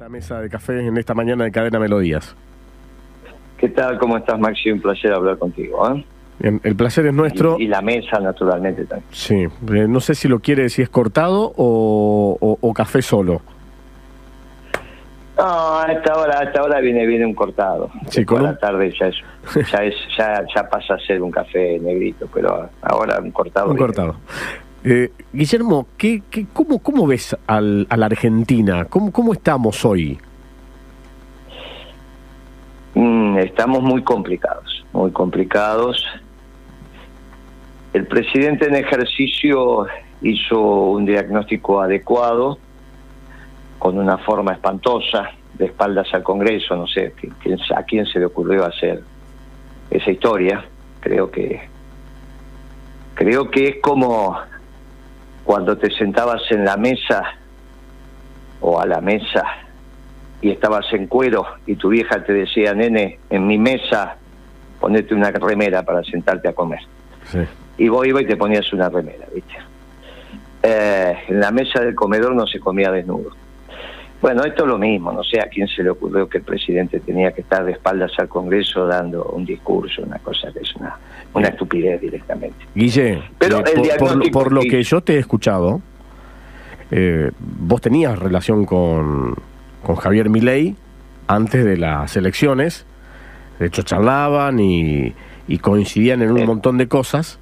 esta mesa de café en esta mañana de Cadena Melodías. ¿Qué tal? ¿Cómo estás, Maxi? Un placer hablar contigo. ¿eh? Bien, el placer es nuestro. Y, y la mesa, naturalmente, también. Sí, eh, no sé si lo quiere, si es cortado o, o- o café solo. No, a esta hora, a esta hora viene viene un cortado. Sí, con la tarde ya es, ya es, ya, ya pasa a ser un café negrito, pero ahora un cortado. Un viene. cortado. Eh, Guillermo, ¿qué, cómo, ¿cómo ves al, a la Argentina? ¿Cómo, ¿Cómo estamos hoy? Mm, estamos muy complicados, muy complicados. El presidente en ejercicio hizo un diagnóstico adecuado, con una forma espantosa, de espaldas al Congreso, no sé ¿qui- quién- a quién se le ocurrió hacer esa historia. Creo que creo que es como cuando te sentabas en la mesa o a la mesa y estabas en cuero y tu vieja te decía, nene, en mi mesa ponete una remera para sentarte a comer. Sí. Y vos ibas y te ponías una remera, ¿viste? Eh, en la mesa del comedor no se comía desnudo. Bueno, esto es lo mismo, no sé a quién se le ocurrió que el presidente tenía que estar de espaldas al Congreso dando un discurso, una cosa que es una, una estupidez directamente. Guille, Pero eh, el por, por lo- diagnóstico por lo que yo te he escuchado, eh, vos tenías relación con, con Javier Milei antes de las elecciones. De hecho, charlaban y, y coincidían en un montón de cosas.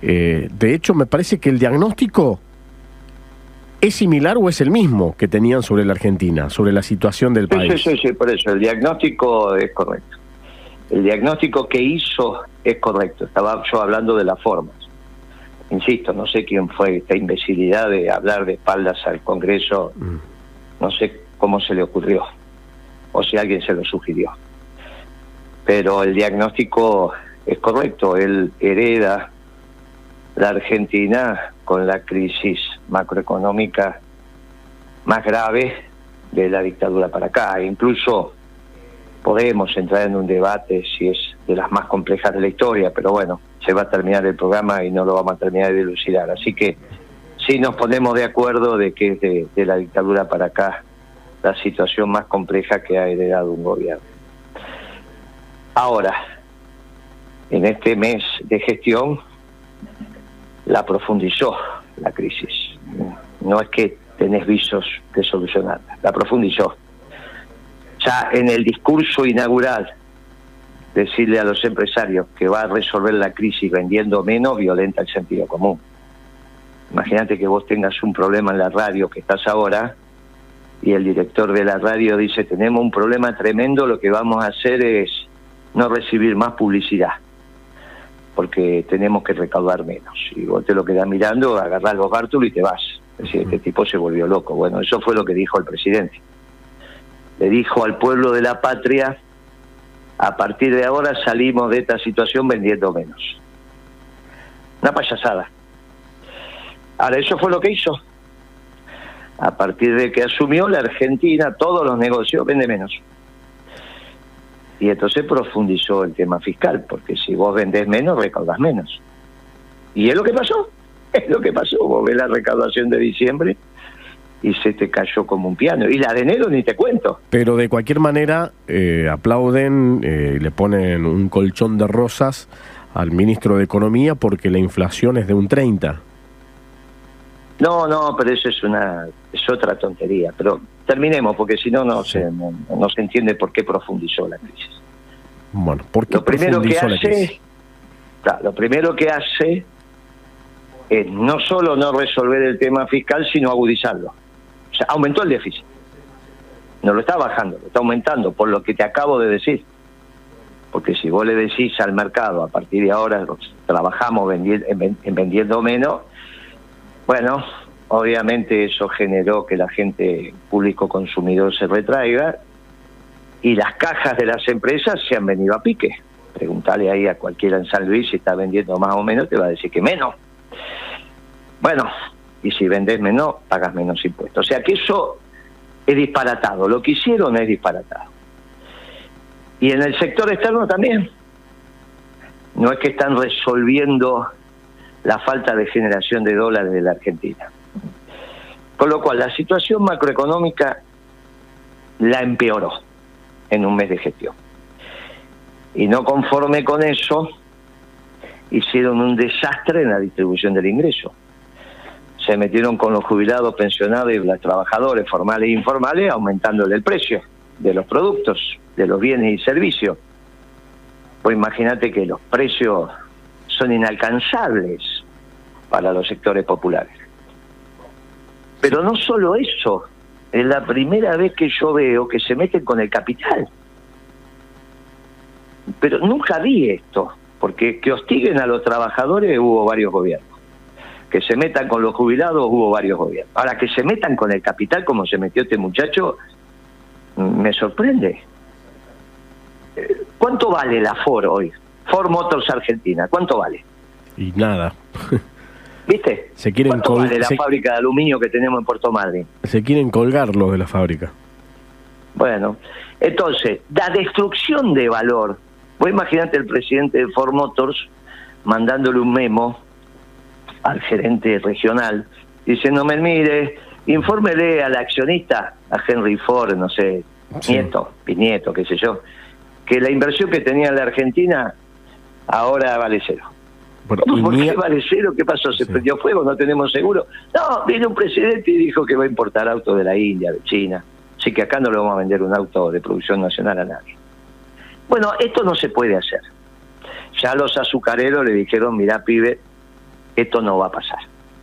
Eh, de hecho, me parece que el diagnóstico es similar o es el mismo que tenían sobre la Argentina, sobre la situación del país. sí, sí, sí, por eso, el diagnóstico es correcto. El diagnóstico que hizo es correcto. Estaba yo hablando de las formas. Insisto, no sé quién fue esta imbecilidad de hablar de espaldas al Congreso, Mm. no sé cómo se le ocurrió, o si alguien se lo sugirió. Pero el diagnóstico es correcto, él hereda la Argentina con la crisis macroeconómica más grave de la dictadura para acá. Incluso podemos entrar en un debate si es de las más complejas de la historia, pero bueno, se va a terminar el programa y no lo vamos a terminar de dilucidar. Así que sí nos ponemos de acuerdo de que es de, de la dictadura para acá la situación más compleja que ha heredado un gobierno. Ahora, en este mes de gestión, la profundizó la crisis. No es que tenés visos de solucionarla, la profundizó. Ya en el discurso inaugural, decirle a los empresarios que va a resolver la crisis vendiendo menos violenta el sentido común. Imagínate que vos tengas un problema en la radio que estás ahora y el director de la radio dice tenemos un problema tremendo, lo que vamos a hacer es no recibir más publicidad porque tenemos que recaudar menos. Y vos te lo quedás mirando, agarrás los bártulos y te vas. Es decir, este tipo se volvió loco. Bueno, eso fue lo que dijo el presidente. Le dijo al pueblo de la patria, a partir de ahora salimos de esta situación vendiendo menos. Una payasada. Ahora, eso fue lo que hizo. A partir de que asumió la Argentina, todos los negocios vende menos. Y entonces profundizó el tema fiscal, porque si vos vendés menos, recaudas menos. Y es lo que pasó, es lo que pasó. Vos ves la recaudación de diciembre y se te cayó como un piano. Y la de enero ni te cuento. Pero de cualquier manera, eh, aplauden, eh, le ponen un colchón de rosas al ministro de Economía porque la inflación es de un 30. No, no, pero eso es una es otra tontería. Pero terminemos, porque si no, no, se, no, no se entiende por qué profundizó la crisis. Bueno, ¿por qué Lo primero que profundizó la crisis? hace, claro, lo primero que hace es no solo no resolver el tema fiscal, sino agudizarlo. O sea, aumentó el déficit. No lo está bajando, lo está aumentando, por lo que te acabo de decir. Porque si vos le decís al mercado, a partir de ahora trabajamos vendi- en ven- en vendiendo menos, bueno, obviamente eso generó que la gente público consumidor se retraiga y las cajas de las empresas se han venido a pique. Preguntale ahí a cualquiera en San Luis si está vendiendo más o menos, te va a decir que menos. Bueno, y si vendes menos, pagas menos impuestos. O sea que eso es disparatado. Lo que hicieron es disparatado. Y en el sector externo también. No es que están resolviendo la falta de generación de dólares de la Argentina. Con lo cual, la situación macroeconómica la empeoró en un mes de gestión. Y no conforme con eso, hicieron un desastre en la distribución del ingreso. Se metieron con los jubilados, pensionados y los trabajadores formales e informales, aumentándole el precio de los productos, de los bienes y servicios. Pues imagínate que los precios son inalcanzables para los sectores populares. Pero no solo eso, es la primera vez que yo veo que se meten con el capital. Pero nunca vi esto, porque que hostiguen a los trabajadores hubo varios gobiernos. Que se metan con los jubilados hubo varios gobiernos. Ahora, que se metan con el capital como se metió este muchacho, me sorprende. ¿Cuánto vale la Ford hoy? Ford Motors Argentina, ¿cuánto vale? Y nada. ¿Viste? Se quieren ¿Cuánto vale la fábrica de aluminio que tenemos en Puerto Madryn? Se quieren colgar los de la fábrica. Bueno, entonces, la destrucción de valor. Vos imaginate el presidente de Ford Motors mandándole un memo al gerente regional diciéndome, mire, infórmele al accionista, a Henry Ford, no sé, nieto, bisnieto, qué sé yo, que la inversión que tenía en la Argentina ahora vale cero. ¿Por qué vale cero? ¿Qué pasó? ¿Se prendió fuego? ¿No tenemos seguro? No, vino un presidente y dijo que va a importar autos de la India, de China. Así que acá no le vamos a vender un auto de producción nacional a nadie. Bueno, esto no se puede hacer. Ya los azucareros le dijeron, mira, pibe, esto no va a pasar.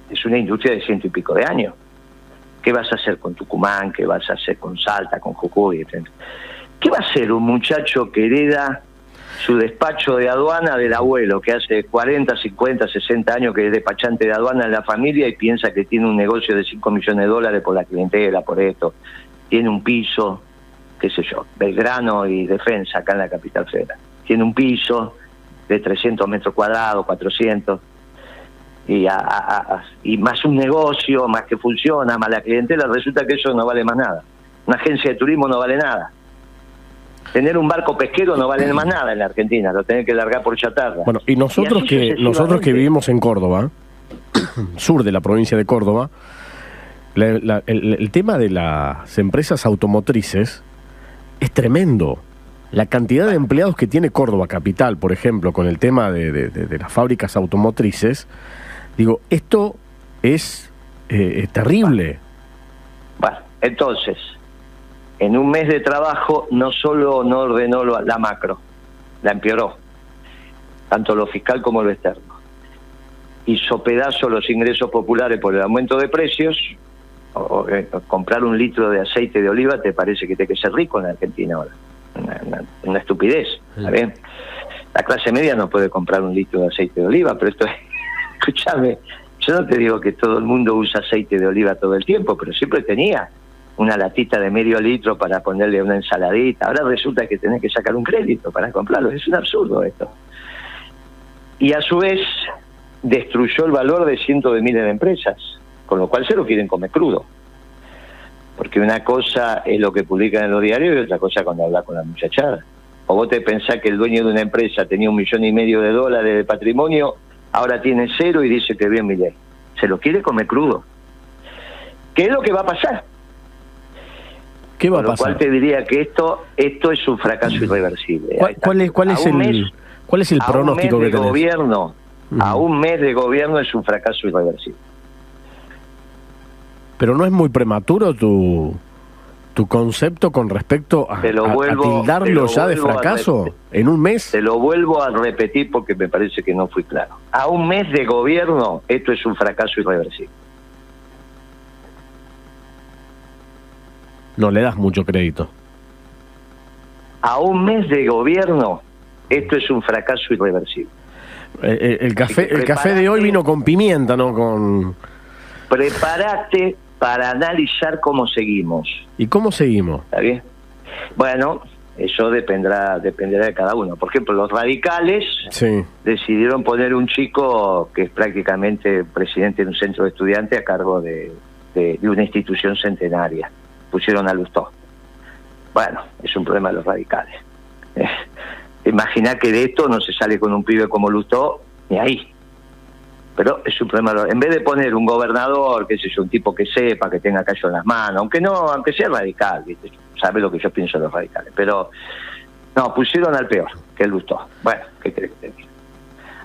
Es una industria de ciento y pico de años. ¿Qué vas a hacer con Tucumán? ¿Qué vas a hacer con Salta, con Jujuy? ¿Qué va a hacer un muchacho que hereda su despacho de aduana del abuelo, que hace 40, 50, 60 años que es despachante de aduana en la familia y piensa que tiene un negocio de 5 millones de dólares por la clientela, por esto. Tiene un piso, qué sé yo, Belgrano y Defensa, acá en la capital federal. Tiene un piso de 300 metros cuadrados, 400, y, y más un negocio, más que funciona, más la clientela, resulta que eso no vale más nada. Una agencia de turismo no vale nada tener un barco pesquero no vale más nada en la Argentina, lo tenés que largar por chatarra. Bueno, y nosotros que nosotros que vivimos en Córdoba, sur de la provincia de Córdoba, el, tema de las empresas automotrices es tremendo. La cantidad de empleados que tiene Córdoba capital, por ejemplo, con el tema de, las fábricas automotrices, digo, esto es, eh, es terrible. Bueno, entonces, en un mes de trabajo no solo no ordenó la macro, la empeoró, tanto lo fiscal como lo externo. Hizo pedazo los ingresos populares por el aumento de precios. Eh, comprar un litro de aceite de oliva te parece que te que ser rico en Argentina ahora. Una, estupidez. La clase media no puede comprar un litro de aceite de oliva, pero esto es, escúchame, yo no te digo que todo el mundo usa aceite de oliva todo el tiempo, pero siempre tenía una latita de medio litro para ponerle una ensaladita. Ahora resulta que tenés que sacar un crédito para comprarlo. Es un absurdo esto. Y a su vez destruyó el valor de cientos de miles de empresas, con lo cual se lo quieren comer crudo. Porque una cosa es lo que publican en los diarios y otra cosa cuando habla con la muchachada. O vos te pensás que el dueño de una empresa tenía un millón y medio de dólares de patrimonio, ahora tiene cero y dice que bien mi. Se lo quiere comer crudo. ¿Qué es lo que va a pasar? ¿Qué va a pasar? Lo cual te diría que esto esto es un fracaso irreversible. ¿Cuál, es, cuál es el, cuál es el pronóstico que gobierno, A un mes de gobierno es un fracaso irreversible. Pero no es muy prematuro tu, tu concepto con respecto a, tildarlo ya de fracaso en un mes. Te lo vuelvo a repetir porque me parece que no fui claro. A un mes de gobierno esto es un fracaso irreversible. No le das mucho crédito. A un mes de gobierno, esto es un fracaso irreversible. Eh, eh, el café, el café de hoy vino con pimienta, ¿no? Con... Prepárate para analizar cómo seguimos. ¿Y cómo seguimos? ¿Está bien? Bueno, eso dependerá, dependerá de cada uno. Por ejemplo, los radicales decidieron poner un chico que es prácticamente presidente de un centro de estudiantes a cargo de una institución centenaria pusieron a Lustó. Bueno, es un problema de los radicales. Eh, Imagina que de esto no se sale con un pibe como Lustó, ni ahí. Pero es un problema. En vez de poner un gobernador, sé yo, un tipo que sepa, que tenga callo en las manos, aunque no, aunque sea radical, sabe lo que yo pienso de los radicales. Pero no, pusieron al peor, que él gustó. Bueno, ¿qué crees que te?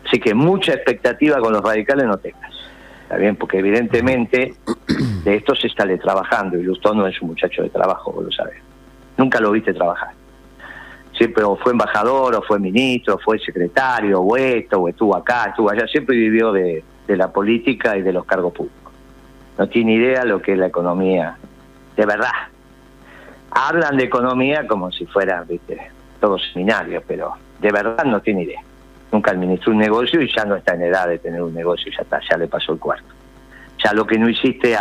Así que mucha expectativa con los radicales no tengas. ¿Está bien? Porque evidentemente de esto se está trabajando y Lustó no es un muchacho de trabajo, vos lo sabes. Nunca lo viste trabajar. Siempre o fue embajador, o fue ministro, o fue secretario, o esto, o estuvo acá, estuvo allá. Siempre vivió de, la política y de los cargos públicos. No tiene idea lo que es la economía, de verdad. Hablan de economía como si fuera, viste, todo seminario, pero de verdad no tiene idea nunca administró un negocio y ya no está en edad de tener un negocio, ya está, ya le pasó el cuarto. Ya lo que no hiciste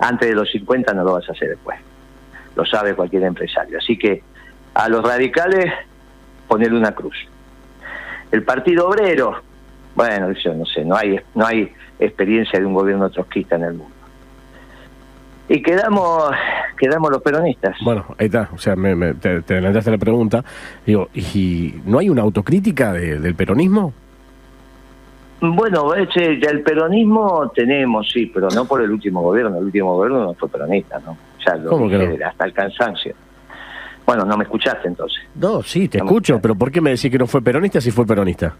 antes de los 50 no lo vas a hacer después. Lo sabe cualquier empresario. Así que a los radicales ponerle una cruz. El Partido Obrero, bueno, yo no sé, no hay, no hay experiencia de un gobierno trotskista en el mundo. Y quedamos quedamos los peronistas. Bueno, ahí está, o sea, me, te, te, adelantaste la pregunta. Digo, ¿y no hay una autocrítica del peronismo? Bueno, ya el peronismo tenemos, sí, pero no por el último gobierno. El último gobierno no fue peronista, ¿no? Ya lo ¿Cómo que no? hasta el cansancio. Bueno, no me escuchaste entonces. No, sí, te escucho, pero ¿por qué me decís que no fue peronista si fue peronista?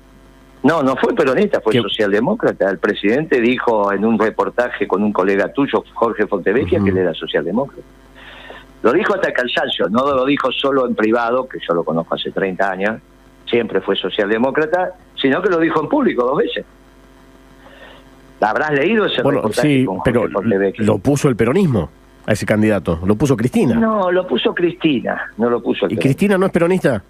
No, no fue peronista, fue socialdemócrata. El presidente dijo en un reportaje con un colega tuyo, Jorge Fontevecchia, que él era socialdemócrata. Lo dijo hasta el cansancio, no lo dijo solo en privado, que yo lo conozco hace 30 años, siempre fue socialdemócrata, sino que lo dijo en público dos veces. ¿La habrás leído ese bueno, sí, pero lo puso el peronismo a ese candidato, lo puso Cristina. No, lo puso Cristina, no lo puso el ¿Y Cristina no es peronista?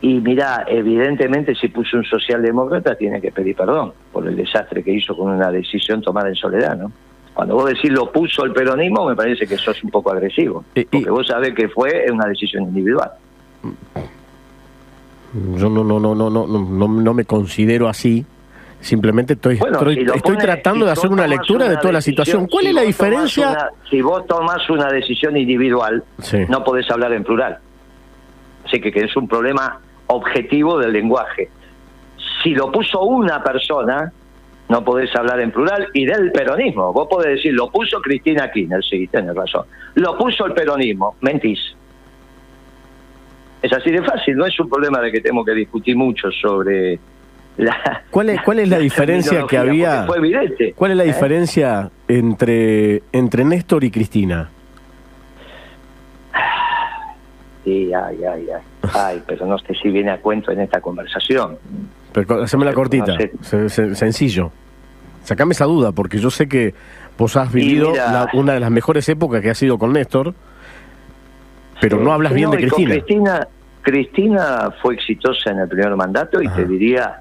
Y mira, evidentemente si puso un socialdemócrata tiene que pedir perdón por el desastre que hizo con una decisión tomada en soledad, ¿no? Cuando vos decís lo puso el peronismo, me parece que sos un poco agresivo. porque vos sabés que fue una decisión individual. Yo no, no, no, no, no, no, no me considero así. Simplemente estoy, estoy, tratando de hacer una lectura de toda la situación. ¿Cuál es la diferencia? si vos tomás una decisión individual, no podés hablar en plural. Así que, que es un problema objetivo del lenguaje. Si lo puso una persona, no podés hablar en plural, y del peronismo. Vos podés decir, lo puso Cristina Kirchner, sí, tenés razón. Lo puso el peronismo, mentís. Es así de fácil, no es un problema de que tenemos que discutir mucho sobre la... ¿Cuál es, cuál es la diferencia que había? Fue evidente. ¿Cuál es la ¿Eh? diferencia entre, entre Néstor y Cristina? Sí, ay, ay, ay. Ay, pero no sé si viene a cuento en esta conversación. Pero haceme la cortita, sencillo. Sacame esa duda, porque yo sé que vos has vivido una de las mejores épocas que ha sido con Néstor, pero no hablas bien de Cristina. Cristina. Cristina fue exitosa en el primer mandato y te diría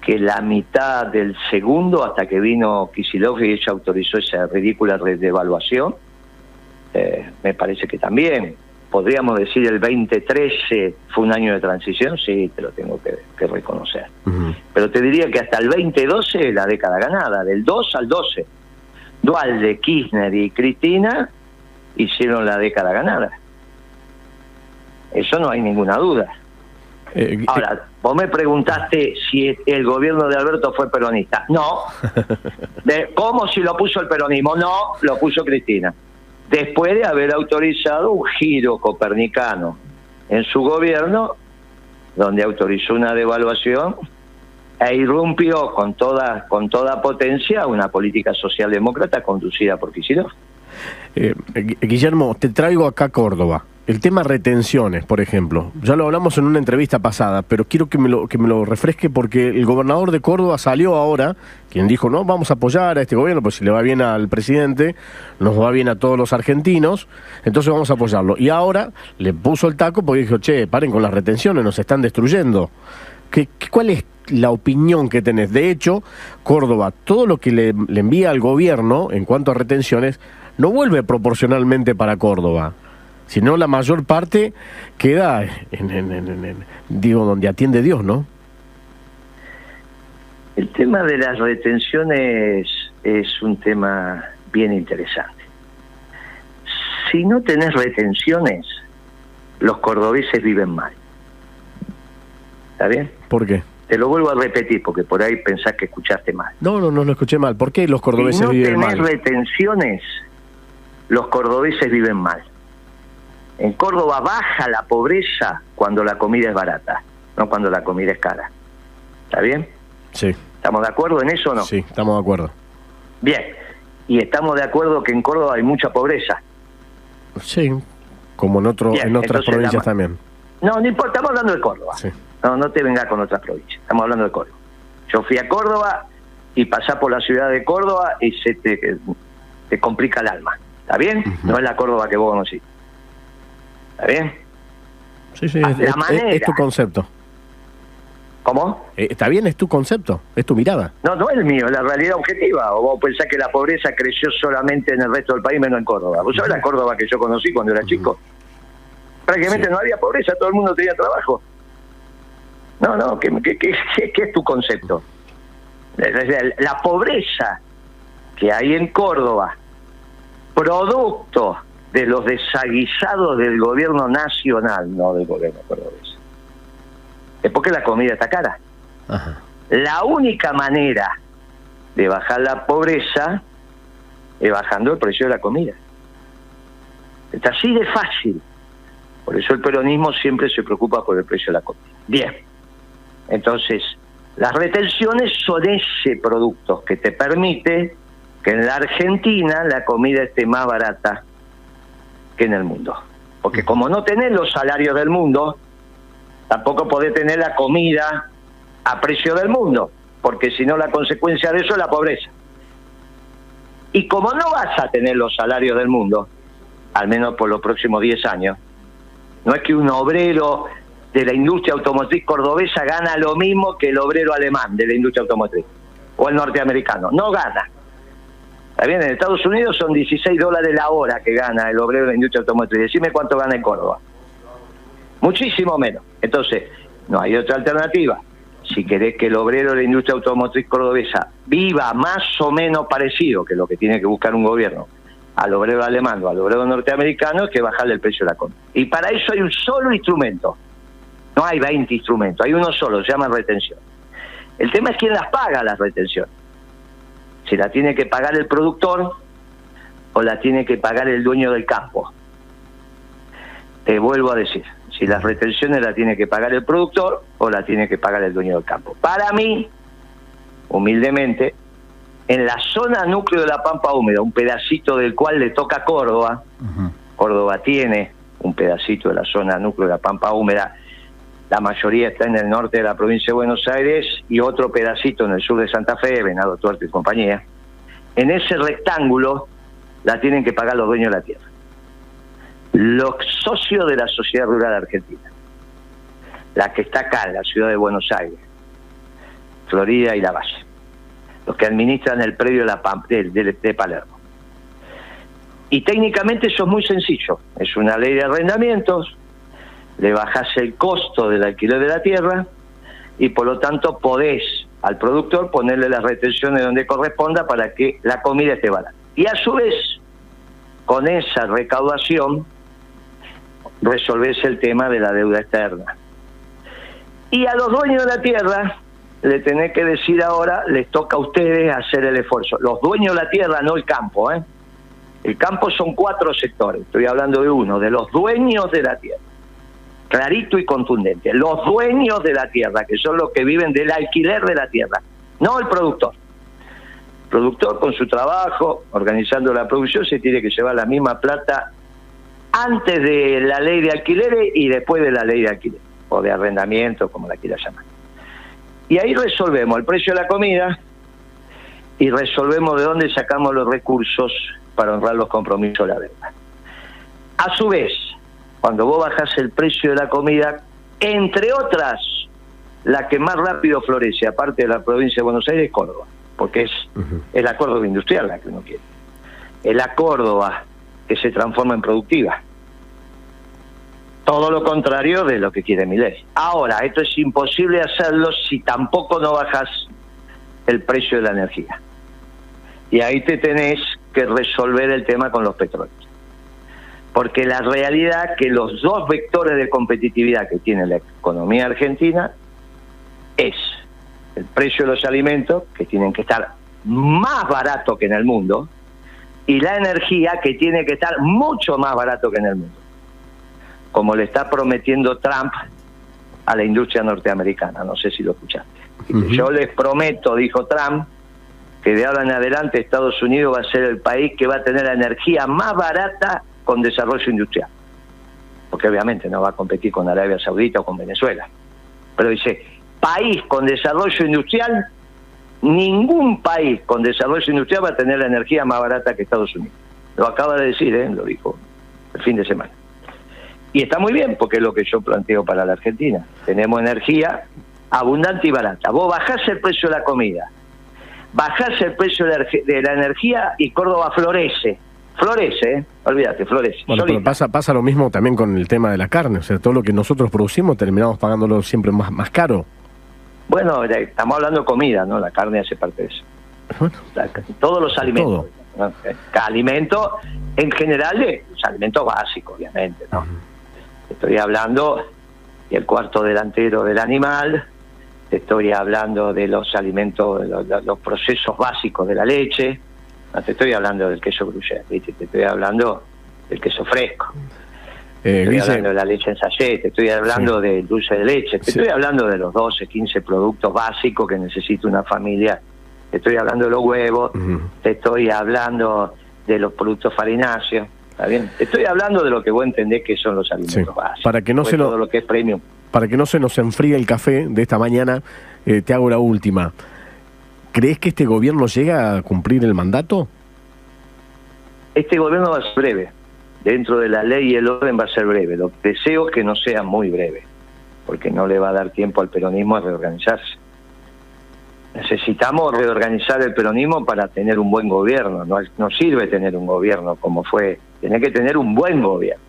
que la mitad del segundo, hasta que vino Kisilov y ella autorizó esa ridícula devaluación, eh, me parece que también podríamos decir el 2013 fue un año de transición, sí, te lo tengo que, reconocer. Pero te diría que hasta el 2012 la década ganada, del 2 al 12. Dualde, Kirchner y Cristina hicieron la década ganada. Eso no hay ninguna duda. Eh, Ahora, vos me preguntaste si el gobierno de Alberto fue peronista. No. De, ¿Cómo si lo puso el peronismo? No, lo puso Cristina después de haber autorizado un giro copernicano en su gobierno, donde autorizó una devaluación e irrumpió con toda, con toda potencia una política socialdemócrata conducida por Kicillof. Eh, Guillermo, te traigo acá Córdoba. El tema retenciones, por ejemplo, ya lo hablamos en una entrevista pasada, pero quiero que me lo, que me lo refresque porque el gobernador de Córdoba salió ahora, quien dijo, no, vamos a apoyar a este gobierno, pues si le va bien al presidente, nos va bien a todos los argentinos, entonces vamos a apoyarlo. Y ahora le puso el taco porque dijo, che, paren con las retenciones, nos están destruyendo. ¿Qué, cuál es la opinión que tenés? De hecho, Córdoba, todo lo que le, le envía al gobierno en cuanto a retenciones, no vuelve proporcionalmente para Córdoba sino la mayor parte queda en, digo donde atiende Dios, ¿no? El tema de las retenciones es un tema bien interesante. Si no tenés retenciones, los cordobeses viven mal. ¿Está bien? ¿Por qué? Te lo vuelvo a repetir porque por ahí pensás que escuchaste mal. No, no, no lo escuché mal. ¿Por qué los cordobeses viven mal? Si no tenés retenciones, los cordobeses viven mal. En Córdoba baja la pobreza cuando la comida es barata, no cuando la comida es cara. ¿Está bien? Sí. ¿Estamos de acuerdo en eso o no? Sí, estamos de acuerdo. Bien. Y estamos de acuerdo que en Córdoba hay mucha pobreza. Sí, como en, otro, Bien, en otras provincias la- también. No, no importa, estamos hablando de Córdoba. Sí. No, no te vengas con otras provincias. Estamos hablando de Córdoba. Yo fui a Córdoba y pasás por la ciudad de Córdoba y se te, te complica el alma. ¿Está bien? No es la Córdoba que vos conocís. ¿Está bien? Sí, sí, Ah, es, es- es- tu concepto. ¿Cómo? Eh, está bien, es tu concepto, es tu mirada. No, no es el mío, es la realidad objetiva. O vos pensás que la pobreza creció solamente en el resto del país, menos en Córdoba. ¿Vos sabés la Córdoba que yo conocí cuando era chico? Prácticamente Sí. no había pobreza, todo el mundo tenía trabajo. No, no, ¿qué, qué, qué- qué- qué es tu concepto? La pobreza que hay en Córdoba, producto de los desaguisados del gobierno nacional, no del gobierno cordobés, es porque la comida está cara. Ajá. La única manera de bajar la pobreza es bajando el precio de la comida. Está así de fácil. Por eso el peronismo siempre se preocupa por el precio de la comida. Bien. Entonces, las retenciones son ese producto que te permite que en la Argentina la comida esté más barata que en el mundo. Porque como no tenés los salarios del mundo, tampoco podés tener la comida a precio del mundo, porque si no la consecuencia de eso es la pobreza. Y como no vas a tener los salarios del mundo, al menos por los próximos 10 años, no es que un obrero de la industria automotriz cordobesa gana lo mismo que el obrero alemán de la industria automotriz, o el norteamericano, no gana. Está bien, en Estados Unidos son 16 dólares la hora que gana el obrero de la industria automotriz. Decime cuánto gana en Córdoba. Muchísimo menos. Entonces, no hay otra alternativa. Si querés que el obrero de la industria automotriz cordobesa viva más o menos parecido, que lo que tiene que buscar un gobierno, al obrero alemán o al obrero norteamericano, es que bajarle el precio de la comida. Y para eso hay un solo instrumento. No hay 20 instrumentos, hay uno solo, se llama retención. El tema es quién las paga las retenciones. Si la tiene que pagar el productor o la tiene que pagar el dueño del campo. Te vuelvo a decir, si las retenciones la tiene que pagar el productor o la tiene que pagar el dueño del campo. Para mí, humildemente, en la zona núcleo de la Pampa Húmeda, un pedacito del cual le toca Córdoba, Córdoba tiene un pedacito de la zona núcleo de la Pampa Húmeda, la mayoría está en el norte de la provincia de Buenos Aires y otro pedacito en el sur de Santa Fe, Venado Tuerto y compañía. En ese rectángulo la tienen que pagar los dueños de la tierra. Los socios de la Sociedad Rural Argentina, la que está acá en la ciudad de Buenos Aires, Florida y La Valle, los que administran el predio la de- de Palermo. Y técnicamente eso es muy sencillo, es una ley de arrendamientos, le bajás el costo del alquiler de la tierra y por lo tanto podés al productor ponerle las retenciones donde corresponda para que la comida esté barata. Y a su vez, con esa recaudación, resolvés el tema de la deuda externa. Y a los dueños de la tierra le tenés que decir ahora, les toca a ustedes hacer el esfuerzo. Los dueños de la tierra, no el campo, ¿eh? El campo son cuatro sectores, estoy hablando de uno, de los dueños de la tierra. Clarito y contundente. Los dueños de la tierra, que son los que viven del alquiler de la tierra, no el productor. El productor con su trabajo, organizando la producción, se tiene que llevar la misma plata antes de la ley de alquileres y después de la ley de alquiler, o de arrendamiento, como la quiera llamar. Y ahí resolvemos el precio de la comida y resolvemos de dónde sacamos los recursos para honrar los compromisos de la deuda. A su vez, cuando vos bajás el precio de la comida, entre otras, la que más rápido florece, aparte de la provincia de Buenos Aires, es Córdoba, porque es, la Córdoba industrial la que uno quiere. Es la Córdoba que se transforma en productiva. Todo lo contrario de lo que quiere mi ley. Ahora, esto es imposible hacerlo si tampoco no bajas el precio de la energía. Y ahí te tenés que resolver el tema con los petróleos. Porque la realidad que los dos vectores de competitividad que tiene la economía argentina es el precio de los alimentos, que tienen que estar más barato que en el mundo, y la energía, que tiene que estar mucho más barato que en el mundo. como le está prometiendo Trump a la industria norteamericana. No sé si lo escuchaste. Yo les prometo, dijo Trump, que de ahora en adelante Estados Unidos va a ser el país que va a tener la energía más barata con desarrollo industrial. Porque obviamente no va a competir con Arabia Saudita o con Venezuela. Pero dice, país con desarrollo industrial, ningún país con desarrollo industrial va a tener la energía más barata que Estados Unidos. Lo acaba de decir, ¿eh? lo dijo el fin de semana. Y está muy bien, porque es lo que yo planteo para la Argentina. Tenemos energía abundante y barata. Vos bajás el precio de la comida, bajás el precio de la energía y Córdoba florece. Florece, ¿eh? olvídate, florece. Bueno, pero pasa, pasa lo mismo también con el tema de la carne. O sea, todo lo que nosotros producimos terminamos pagándolo siempre más, más caro. Bueno, estamos hablando de comida, ¿no? La carne hace parte de eso. todos los alimentos. Alimentos, en general, los alimentos básicos, obviamente, ¿no? Estoy hablando del cuarto delantero del animal, te estoy hablando de los alimentos, los, los procesos básicos de la leche, no te estoy hablando del queso gruyere, te estoy hablando del queso fresco. Eh, estoy hablando de la leche en sachet, te estoy hablando del dulce de leche, te estoy hablando de los 12, 15 productos básicos que necesita una familia, te estoy hablando de los huevos, te estoy hablando de los productos farináceos, ¿está bien? Te estoy hablando de lo que vos entendés que son los alimentos básicos. Para que no se todo lo que es premium para que no se nos enfríe el café de esta mañana, eh, te hago la última. ¿Crees que este gobierno llega a cumplir el mandato? Este gobierno va a ser breve. Dentro de la ley y el orden va a ser breve. Lo que deseo es que no sea muy breve, porque no le va a dar tiempo al peronismo a reorganizarse. Necesitamos reorganizar el peronismo para tener un buen gobierno. No, no sirve tener un gobierno como fue. Tiene que tener un buen gobierno.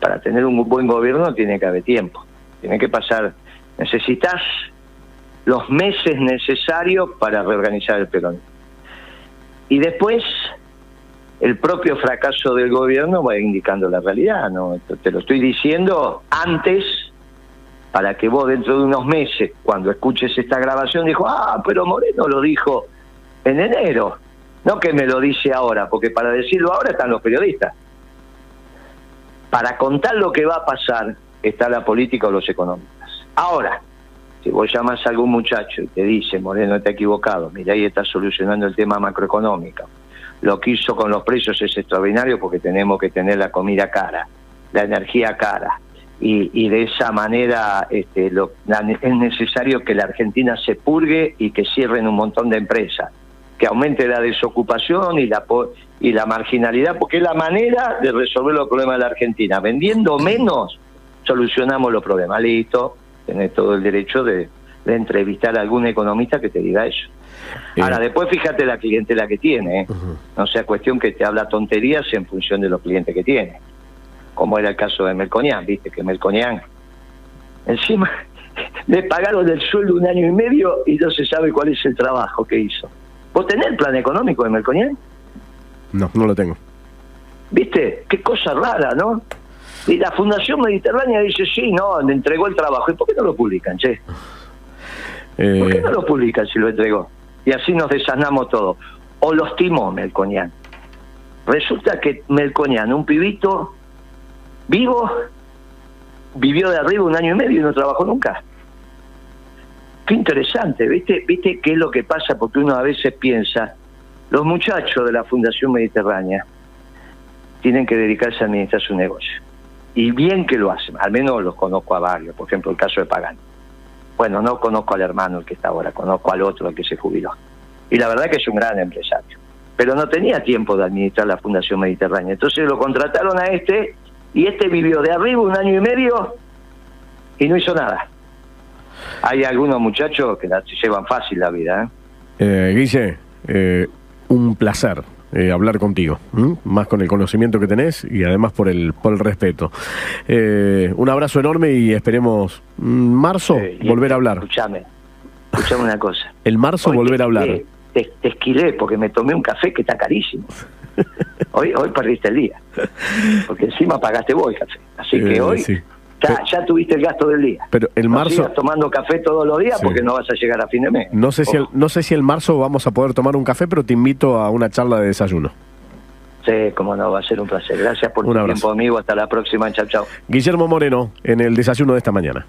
Para tener un buen gobierno tiene que haber tiempo. Tiene que pasar, necesitas los meses necesarios para reorganizar el Perón. Y después, el propio fracaso del gobierno va indicando la realidad, ¿no? Te lo estoy diciendo antes para que vos dentro de unos meses, cuando escuches esta grabación, dijo, ah, pero Moreno lo dijo en enero, no que me lo dice ahora, porque para decirlo ahora están los periodistas. Para contar lo que va a pasar está la política o los económicos. Ahora, si vos llamas a algún muchacho y te dice, Moreno, está equivocado, mira, ahí está solucionando el tema macroeconómico. Lo que hizo con los precios es extraordinario porque tenemos que tener la comida cara, la energía cara. Y, de esa manera este, lo, es necesario que la Argentina se purgue y que cierren un montón de empresas, que aumente la desocupación y la, y la marginalidad, porque es la manera de resolver los problemas de la Argentina. Vendiendo menos solucionamos los problemas. Listo, tenés todo el derecho de, entrevistar a algún economista que te diga eso. Eh. Ahora, después fíjate la clientela que tiene, ¿eh? no sea cuestión que te habla tonterías en función de los clientes que tiene, como era el caso de Melconian, viste que Melconian, encima le pagaron el sueldo un año y medio y no se sabe cuál es el trabajo que hizo. ¿Vos tenés el plan económico de Melconian? No, no lo tengo. ¿Viste? Qué cosa rara, ¿no? Y la Fundación Mediterránea dice, sí, no, le entregó el trabajo. ¿Y por qué no lo publican, che? Eh, ¿Por qué no lo publican si lo entregó? Y así nos desanamos todo. O los timó Melconian. Resulta que Melconian, un pibito vivo, vivió de arriba un año y medio y no trabajó nunca. Qué interesante, ¿viste? ¿Viste qué es lo que pasa? Porque uno a veces piensa, los muchachos de la Fundación Mediterránea tienen que dedicarse a administrar su negocio y bien que lo hacen, al menos los conozco a varios, por ejemplo el caso de Pagani. Bueno, no conozco al hermano el que está ahora, conozco al otro el que se jubiló. Y la verdad que es un gran empresario, pero no tenía tiempo de administrar la Fundación Mediterránea. Entonces lo contrataron a este y este vivió de arriba un año y medio y no hizo nada. Hay algunos muchachos que la llevan fácil la vida. ¿eh? eh Guille, eh, un placer eh, hablar contigo, más con el conocimiento que tenés y además por el, por el respeto. Eh, un abrazo enorme y esperemos marzo volver a hablar. Escúchame, escúchame una cosa. El marzo volver a hablar. Te, esquilé porque me tomé un café que está carísimo. Hoy, hoy perdiste el día. Porque encima pagaste vos el café. Así que eh, hoy ya, tuviste el gasto del día. Pero el marzo. tomando café todos los días porque no vas a llegar a fin de mes. No sé, si el, no sé si el marzo vamos a poder tomar un café, pero te invito a una charla de desayuno. Sí, como no, va a ser un placer. Gracias por Un tu abrazo. tiempo, amigo. Hasta la próxima. Chao, chao. Guillermo Moreno, en el desayuno de esta mañana.